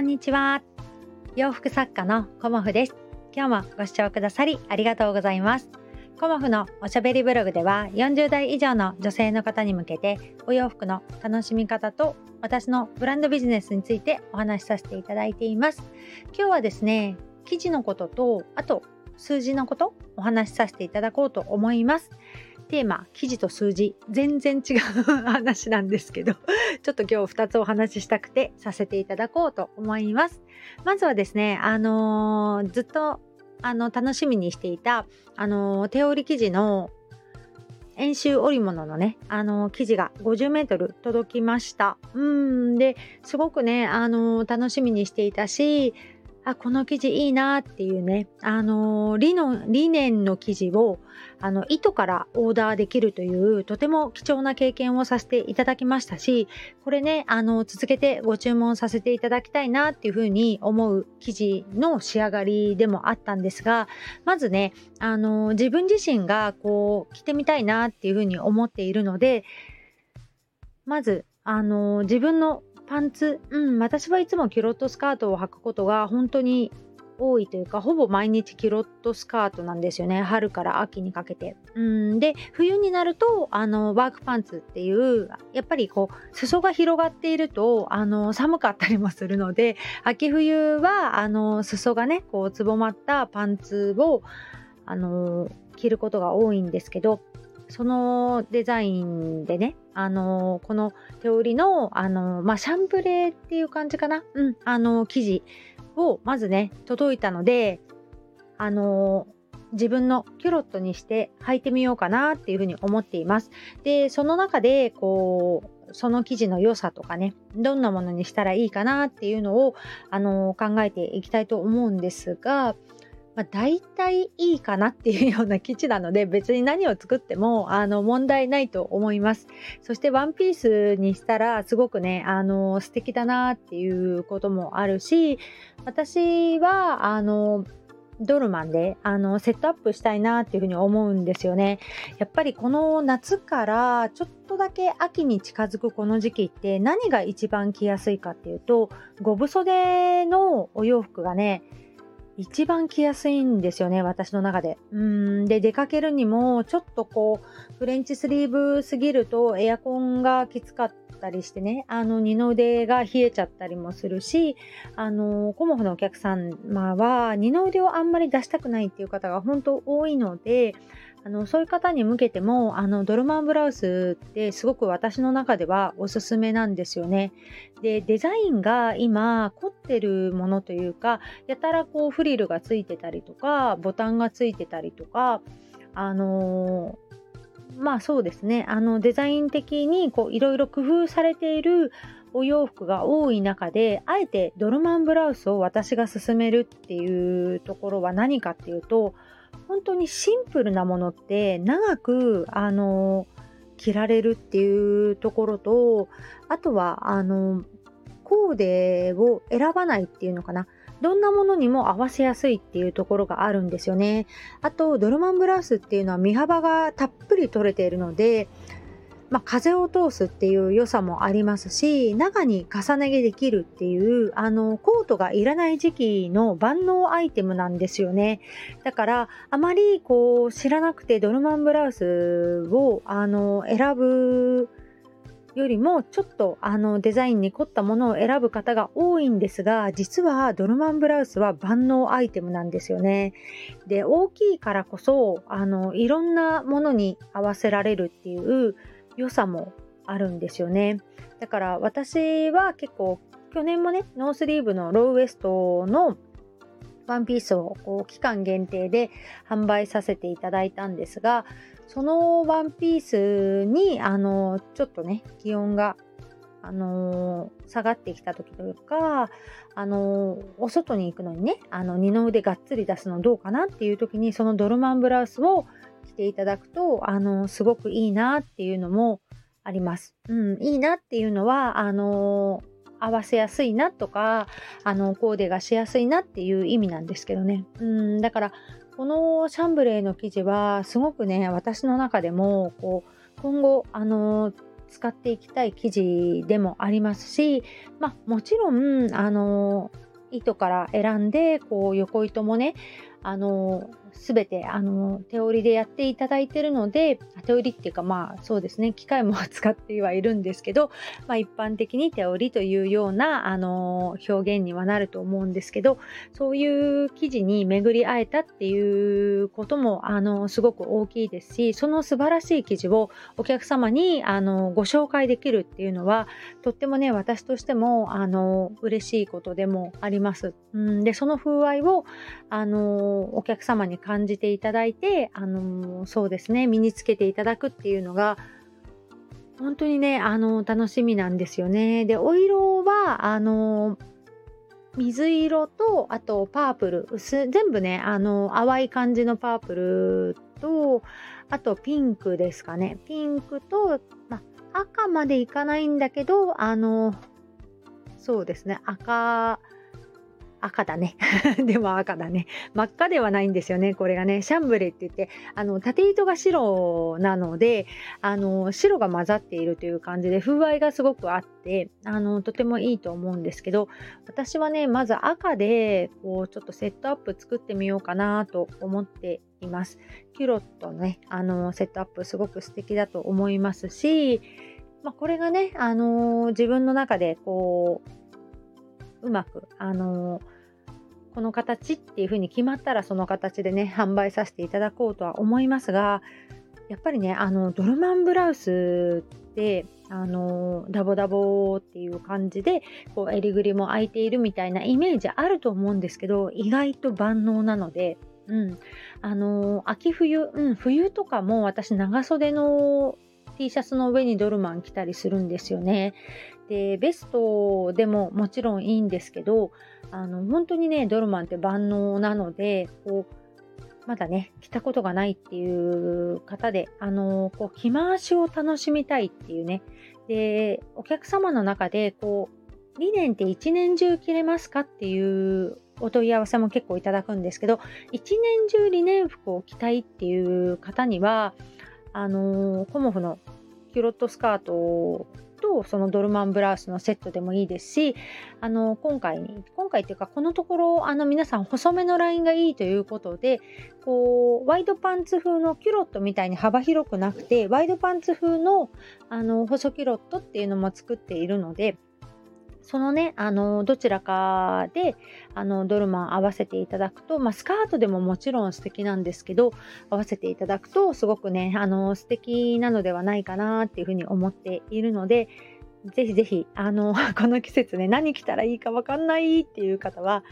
んにちは。洋服作家のコモフです。今日もご視聴くださりありがとうございます。コモフのおしゃべりブログでは40代以上の女性の方に向けてお洋服の楽しみ方と私のブランドビジネスについてお話しさせていただいています。今日はですね記事のこととあと数字のことお話しさせていただこうと思います。テーマ記事と数字全然違う話なんですけど ちょっと今日2つお話ししたくてさせていただこうと思いますまずはですねあのー、ずっとあの楽しみにしていたあのー、手織り生地の円周織物のね、あの生地が50メートル届きました。うんで、すごくね、あの楽しみにしていたし、あこの生地いいなっていうね、あのリノリネンの生地をあの糸からオーダーできるというとても貴重な経験をさせていただきましたしこれねあの続けてご注文させていただきたいなっていうふうに思う生地の仕上がりでもあったんですがまずねあの自分自身がこう着てみたいなっていうふうに思っているのでまずあの自分のパンツ、うん、私はいつもキュロットスカートを履くことが本当に多いというかほぼ毎日キュロットスカートなんですよね春から秋にかけて。うんで冬になるとあのワークパンツっていうやっぱりこう裾が広がっているとあの寒かったりもするので秋冬はあの裾がねこうつぼまったパンツをあの着ることが多いんですけどそのデザインでね、あのこの手織りの、あのまあ、シャンプレーっていう感じかな、うん、あの生地をまずね、届いたので、あの自分のキュロットにして履いてみようかなっていうふうに思っています。で、その中で、こう、その生地の良さとかね、どんなものにしたらいいかなっていうのを、あの考えていきたいと思うんですが、まあ、大体いいかなっていうような基地なので 別に何を作ってもあの問題ないと思います。そしてワンピースにしたらすごくねあの素敵だなっていうこともあるし私はあのドルマンであのセットアップしたいなっていうふうに思うんですよね。やっぱりこの夏からちょっとだけ秋に近づくこの時期って何が一番着やすいかっていうと五分袖のお洋服がね一番着やすいんですよね、私の中で。うんで、出かけるにも、ちょっとこう、フレンチスリーブすぎるとエアコンがきつかったりしてね、あの、二の腕が冷えちゃったりもするし、あの、コモフのお客様は、二の腕をあんまり出したくないっていう方が本当多いので、あのそういう方に向けてもあのドルマンブラウスってすごく私の中ではおすすめなんですよね。でデザインが今凝ってるものというかやたらこうフリルがついてたりとかボタンがついてたりとかあの、まあそうですねあのデザイン的にいろいろ工夫されているお洋服が多い中であえてドルマンブラウスを私が勧めるっていうところは何かっていうと本当にシンプルなものって長くあの着られるっていうところとあとはあのコーデを選ばないっていうのかなどんなものにも合わせやすいっていうところがあるんですよね。あとドルマンブラウスっていうのは身幅がたっぷり取れているのでまあ、風を通すっていう良さもありますし中に重ね着できるっていうあのコートがいらない時期の万能アイテムなんですよねだからあまりこう知らなくてドルマンブラウスをあの選ぶよりもちょっとあのデザインに凝ったものを選ぶ方が多いんですが実はドルマンブラウスは万能アイテムなんですよね。で大きいからこそあのいろんなものに合わせられるっていう良さもあるんですよね。だから私は結構去年もねノースリーブのローウエストのワンピースをこう期間限定で販売させていただいたんですがそのワンピースにあのちょっとね気温があの、下がってきた時というか、あの、お外に行くのにねあの二の腕がっつり出すのどうかなっていう時にそのドルマンブラウスをていただくと、あの、すごくいいなっていうのもあります。うん、いいなっていうのは、あの、合わせやすいなとか、あの、コーデがしやすいなっていう意味なんですけどね。うん、だから、このシャンブレーの生地は、すごくね、私の中でも、こう、今後、あの、使っていきたい生地でもありますし、まあ、もちろんあの糸から選んでこう横糸もねあの全てあの手織りでやっていただいてるので手織りっていうかまあそうですね機械も使ってはいるんですけど、まあ、一般的に手織りというようなあの表現にはなると思うんですけどそういう生地に巡り会えたっていうこともあのすごく大きいですしその素晴らしい生地をお客様にあのご紹介できるっていうのはとってもね私としてもあの嬉しいことでもあります。うんでその風合いをあのお客様に感じていただいて、あのそうですね、身につけていただくっていうのが、本当にね、あの楽しみなんですよね。で、お色は、あの水色と、あとパープル、薄全部ね、あの淡い感じのパープルと、あとピンクですかね。ピンクと、ま赤までいかないんだけど、あのそうですね、赤、赤だね。でも赤だね。真っ赤ではないんですよね。これがね、シャンブレって言って、あの、縦糸が白なので、あの、白が混ざっているという感じで、風合いがすごくあって、あの、とてもいいと思うんですけど、私はね、まず赤で、こう、ちょっとセットアップ作ってみようかなと思っています。キュロットのね、あの、セットアップすごく素敵だと思いますし、まあ、これがね、あの自分の中でこううまく、あのこの形っていう風に決まったらその形でね販売させていただこうとは思いますがやっぱりねあのドルマンブラウスってあのダボダボっていう感じでこう襟ぐりも開いているみたいなイメージあると思うんですけど意外と万能なので、うん、あの秋冬、うん、冬とかも私長袖の T シャツの上にドルマン着たりするんですよね。でベストでももちろんいいんですけどあの本当にねドルマンって万能なのでこうまだね着たことがないっていう方であのこう着回しを楽しみたいっていうね。でお客様の中でこう2年って1年中着れますかっていうお問い合わせも結構いただくんですけど一年中リネン服を着たいっていう方にはあのコモフのキュロットスカートとそのドルマンブラウスのセットでもいいですしあの今回に今回っていうかこのところあの皆さん細めのラインがいいということでこうワイドパンツ風のキュロットみたいに幅広くなくてワイドパンツ風のあの細キュロットっていうのも作っているのでそのね、あの、どちらかで、あの、ドルマン合わせていただくと、まあ、スカートでももちろん素敵なんですけど、合わせていただくと、すごくね、あの、素敵なのではないかなっていうふうに思っているので、ぜひぜひ、あの、この季節ね、何着たらいいかわかんないっていう方は、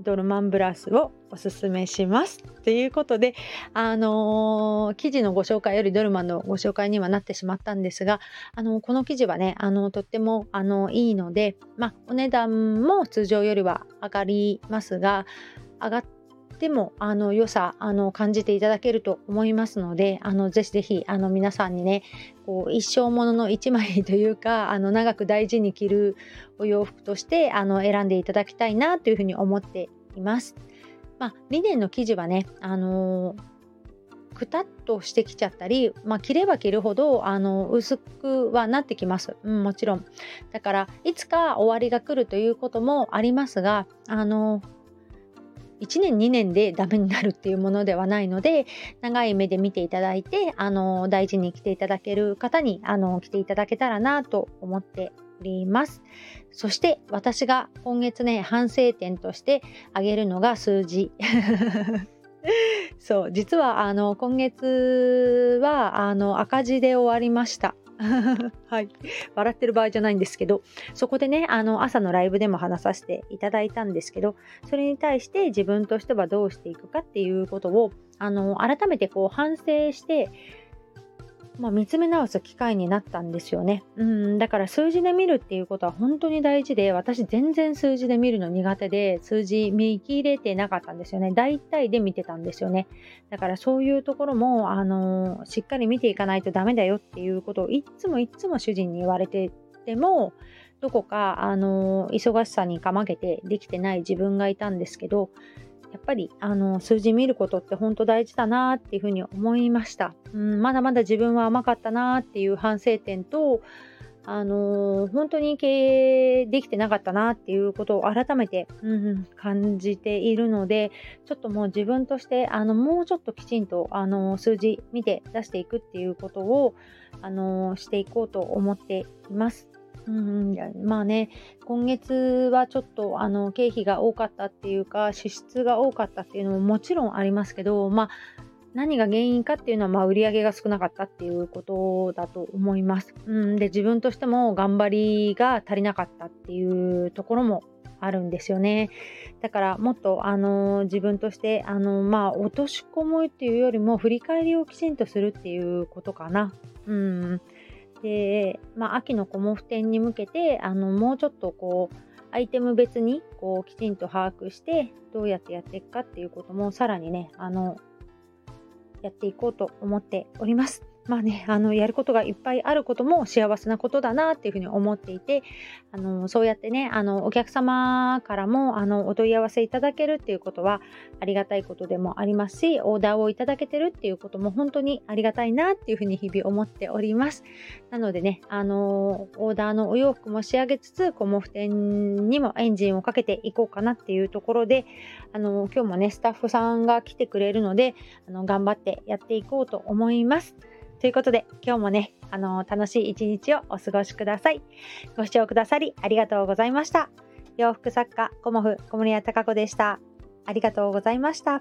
ドルマンブラスをおすすめします。ということで、あのー、記事のご紹介よりドルマンのご紹介にはなってしまったんですが、あのー、この記事はね、あのー、とっても、あのいいので、まあ、お値段も通常よりは上がりますが、上がってでもあの良さあの感じていただけると思いますのであのぜひぜひあの皆さんにねこう一生ものの一枚というかあの長く大事に着るお洋服としてあの選んでいただきたいなというふうに思っています。まあ、リネンの生地はね、あのー、くたっとしてきちゃったり、まあ、着れば着るほどあの薄くはなってきます、うん、もちろんだからいつか終わりが来るということもありますがあの1年2年でダメになるっていうものではないので長い目で見ていただいてあの大事に来ていただける方にあの来ていただけたらなと思っております。そして私が今月ね反省点として挙げるのが数字。そう実はあの今月はあの赤字で終わりました。はい。笑ってる場合じゃないんですけど、そこでね、あの、朝のライブでも話させていただいたんですけど、それに対して自分としてはどうしていくかっていうことを、あの、改めてこう反省して、まあ、見つめ直す機会になったんですよね。うん、だから数字で見るっていうことは本当に大事で、私全然数字で見るの苦手で、数字見切れてなかったんですよね。大体で見てたんですよね。だからそういうところも、あのー、しっかり見ていかないとダメだよっていうことをいつもいつも主人に言われてても、どこか、あのー、忙しさにかまけてできてない自分がいたんですけど、やっぱりあの数字見ることって本当大事だなっていうふうに思いました、うん、まだまだ自分は甘かったなっていう反省点とあのー、本当に経営できてなかったなっていうことを改めて、うん、感じているので、ちょっともう自分として、あの、もうちょっときちんと、あのー、数字見て出していくっていうことを、あのー、していこうと思っています。うん、まあね、今月はちょっとあの経費が多かったっていうか、支出が多かったっていうのももちろんありますけど、まあ、何が原因かっていうのは、まあ、売り上げが少なかったっていうことだと思います。うん、で自分としても頑張りが足りなかったっていうところもあるんですよね。だからもっとあの自分としてあのまあ落とし込むっていうよりも振り返りをきちんとするっていうことかな。うん。で、まあ秋のコモフ展に向けてあのもうちょっとこうアイテム別にこうきちんと把握してどうやってやっていくかっていうこともさらにねあのやっていこうと思っております。まあね、あの、やることがいっぱいあることも幸せなことだなっていうふうに思っていて、あの、そうやってね、あの、お客様からも、あの、お問い合わせいただけるっていうことはありがたいことでもありますし、オーダーをいただけてるっていうことも本当にありがたいなっていうふうに日々思っております。なのでね、あの、オーダーのお洋服も仕上げつつ、コモフ店にもエンジンをかけていこうかなっていうところで、あの、今日もね、スタッフさんが来てくれるので、あの、頑張ってやっていこうと思います。ということで、今日もね、あの、楽しい一日をお過ごしください。ご視聴くださりありがとうございました。洋服作家、コモフ、小森屋隆子でした。ありがとうございました。